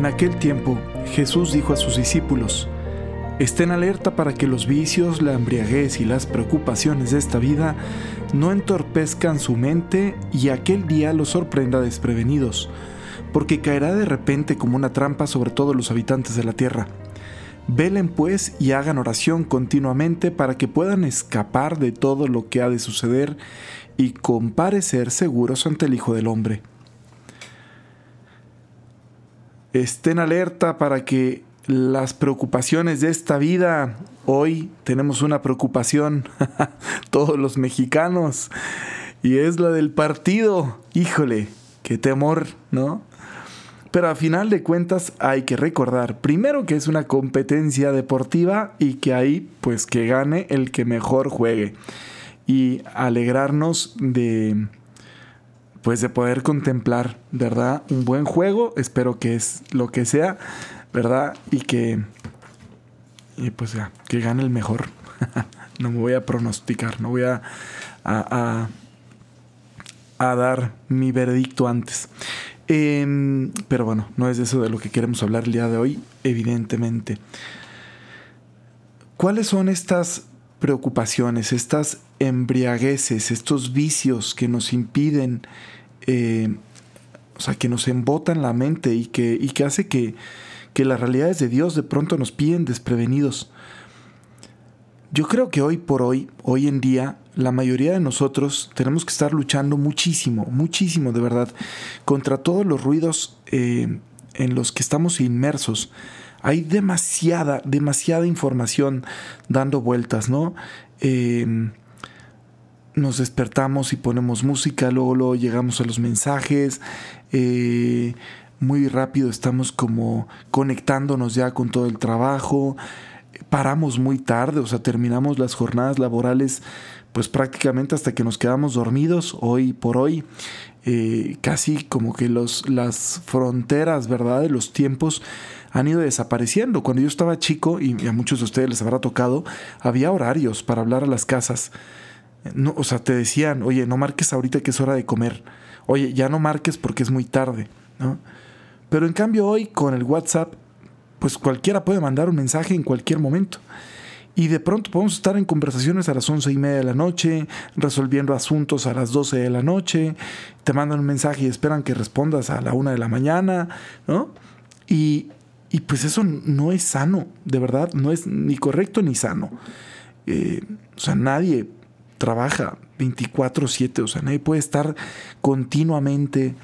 En aquel tiempo, Jesús dijo a sus discípulos, Estén alerta para que los vicios, la embriaguez y las preocupaciones de esta vida no entorpezcan su mente y aquel día los sorprenda desprevenidos, porque caerá de repente como una trampa sobre todos los habitantes de la tierra. Velen pues y hagan oración continuamente para que puedan escapar de todo lo que ha de suceder y comparecer seguros ante el Hijo del Hombre. Estén alerta para que las preocupaciones de esta vida, hoy tenemos una preocupación, todos los mexicanos, y es la del partido. Híjole, qué temor, ¿no? Pero a final de cuentas hay que recordar primero que es una competencia deportiva y que ahí pues que gane el que mejor juegue y alegrarnos de pues de poder contemplar, ¿verdad? Un buen juego, espero que es lo que sea, ¿verdad? Y que y pues ya, que gane el mejor. no me voy a pronosticar, no voy a, a, a dar mi veredicto antes. Em, pero bueno, no es eso de lo que queremos hablar el día de hoy, evidentemente. ¿Cuáles son estas preocupaciones, estas embriagueces, estos vicios que nos impiden, eh, o sea, que nos embotan la mente y que, y que hace que, que las realidades de Dios de pronto nos piden desprevenidos? Yo creo que hoy por hoy, hoy en día, la mayoría de nosotros tenemos que estar luchando muchísimo, muchísimo de verdad, contra todos los ruidos eh, en los que estamos inmersos. Hay demasiada, demasiada información dando vueltas, ¿no? Em, nos despertamos y ponemos música, luego, luego llegamos a los mensajes, eh, muy rápido estamos como conectándonos ya con todo el trabajo, paramos muy tarde, o sea, terminamos las jornadas laborales pues prácticamente hasta que nos quedamos dormidos hoy por hoy. Eh, casi como que los, las fronteras, ¿verdad? De los tiempos han ido desapareciendo. Cuando yo estaba chico, y a muchos de ustedes les habrá tocado, había horarios para hablar a las casas. No, o sea, te decían, oye, no marques ahorita que es hora de comer. Oye, ya no marques porque es muy tarde, ¿no? Pero en cambio hoy con el WhatsApp, pues cualquiera puede mandar un mensaje en cualquier momento y de pronto podemos estar en conversaciones a las once y media de la noche, resolviendo asuntos a las doce de la noche, te mandan un mensaje y esperan que respondas a la una de la mañana, ¿no? Y, pues eso no es sano, de verdad, no es ni correcto ni sano. Eh, o sea, nadie trabaja 24/7, o sea, nadie puede estar continuamente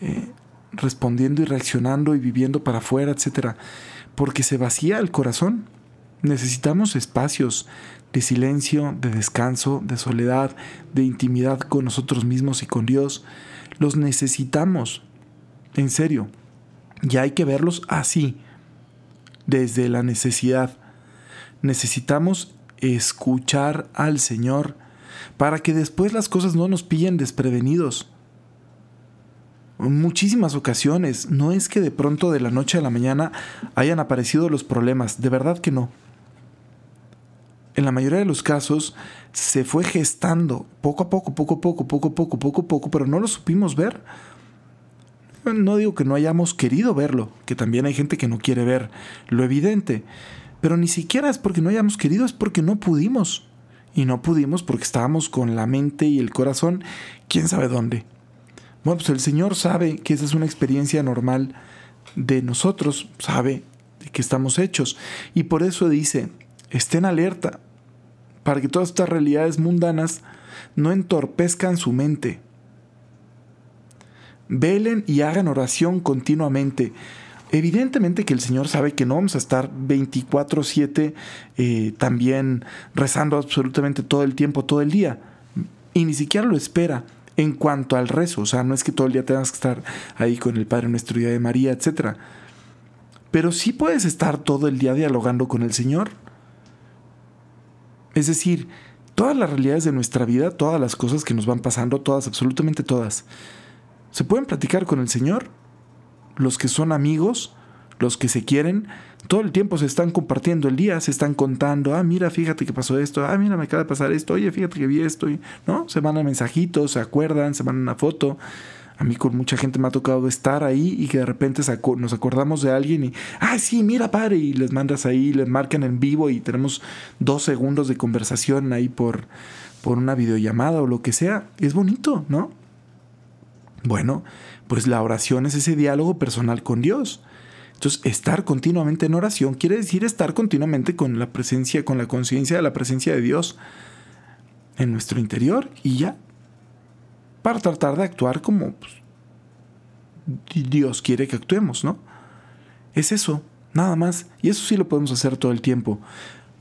eh, respondiendo y reaccionando y viviendo para afuera, etcétera, porque se vacía el corazón. Necesitamos espacios de silencio, de descanso, de soledad, de intimidad con nosotros mismos y con Dios. Los necesitamos, en serio. Y hay que verlos así, desde la necesidad. Necesitamos escuchar al Señor para que después las cosas no nos pillen desprevenidos. En muchísimas ocasiones, no es que de pronto de la noche a la mañana hayan aparecido los problemas, de verdad que no en la mayoría de los casos se fue gestando poco a poco, poco a poco, poco a poco, poco a poco, pero no lo supimos ver. No digo que no hayamos querido verlo, que también hay gente que no quiere ver lo evidente, pero ni siquiera es porque no hayamos querido, es porque no pudimos. Y no pudimos porque estábamos con la mente y el corazón, quién sabe dónde. Bueno, pues el Señor sabe que esa es una experiencia normal de nosotros, sabe de que estamos hechos. Y por eso dice, estén alerta para que todas estas realidades mundanas no entorpezcan su mente. Velen y hagan oración continuamente. Evidentemente que el Señor sabe que no vamos a estar 24/7 eh, también rezando absolutamente todo el tiempo, todo el día. Y ni siquiera lo espera en cuanto al rezo. O sea, no es que todo el día tengas que estar ahí con el Padre Nuestro Día de María, etc. Pero sí puedes estar todo el día dialogando con el Señor. Es decir, todas las realidades de nuestra vida, todas las cosas que nos van pasando, todas, absolutamente todas, se pueden platicar con el Señor. Los que son amigos, los que se quieren, todo el tiempo se están compartiendo el día, se están contando, ah, mira, fíjate que pasó esto, ah, mira, me acaba de pasar esto, oye, fíjate que vi esto, ¿no? Se mandan mensajitos, se acuerdan, se mandan una foto. A mí con mucha gente me ha tocado estar ahí y que de repente nos acordamos de alguien y, ah, sí, mira, padre, y les mandas ahí, les marcan en vivo y tenemos dos segundos de conversación ahí por, por una videollamada o lo que sea. Es bonito, ¿no? Bueno, pues la oración es ese diálogo personal con Dios. Entonces, estar continuamente en oración quiere decir estar continuamente con la presencia, con la conciencia de la presencia de Dios en nuestro interior y ya, para tratar de actuar como pues, Dios quiere que actuemos, ¿no? Es eso, nada más. Y eso sí lo podemos hacer todo el tiempo.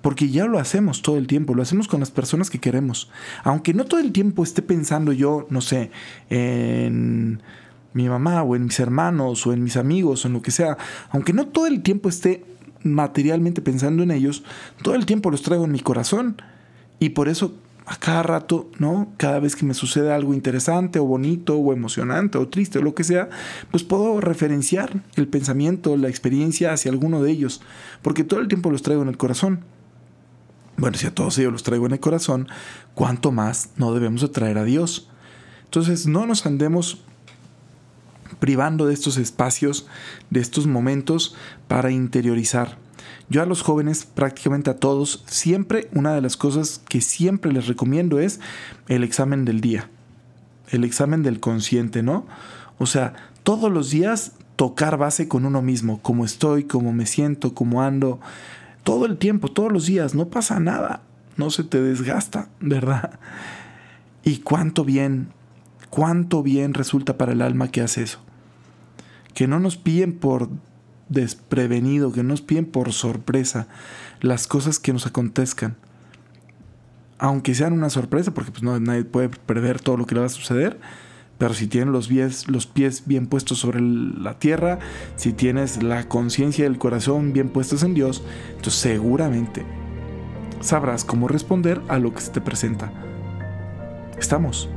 Porque ya lo hacemos todo el tiempo, lo hacemos con las personas que queremos. Aunque no todo el tiempo esté pensando yo, no sé, en mi mamá o en mis hermanos o en mis amigos o en lo que sea, aunque no todo el tiempo esté materialmente pensando en ellos, todo el tiempo los traigo en mi corazón y por eso a cada rato, ¿no? Cada vez que me sucede algo interesante o bonito o emocionante o triste o lo que sea, pues puedo referenciar el pensamiento, la experiencia hacia alguno de ellos, porque todo el tiempo los traigo en el corazón. Bueno, si a todos ellos los traigo en el corazón, ¿cuánto más no debemos de traer a Dios? Entonces, no nos andemos privando de estos espacios, de estos momentos para interiorizar. Yo a los jóvenes, prácticamente a todos, siempre una de las cosas que siempre les recomiendo es el examen del día, el examen del consciente, ¿no? O sea, todos los días tocar base con uno mismo, cómo estoy, cómo me siento, cómo ando, todo el tiempo, todos los días, no pasa nada, no se te desgasta, ¿verdad? Y cuánto bien, cuánto bien resulta para el alma que hace eso que no nos pillen por desprevenido, que no nos pillen por sorpresa las cosas que nos acontezcan. Aunque sean una sorpresa, porque pues no, nadie puede prever todo lo que le va a suceder, pero si tienes los pies, los pies bien puestos sobre la tierra, si tienes la conciencia y el corazón bien puestos en Dios, entonces seguramente sabrás cómo responder a lo que se te presenta. ¿Estamos?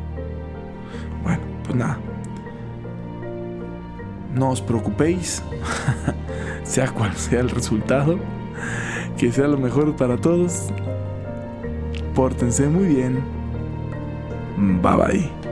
Bueno, pues nada, no os preocupéis, sea cual sea el resultado, que sea lo mejor para todos. Pórtense muy bien. Bye bye.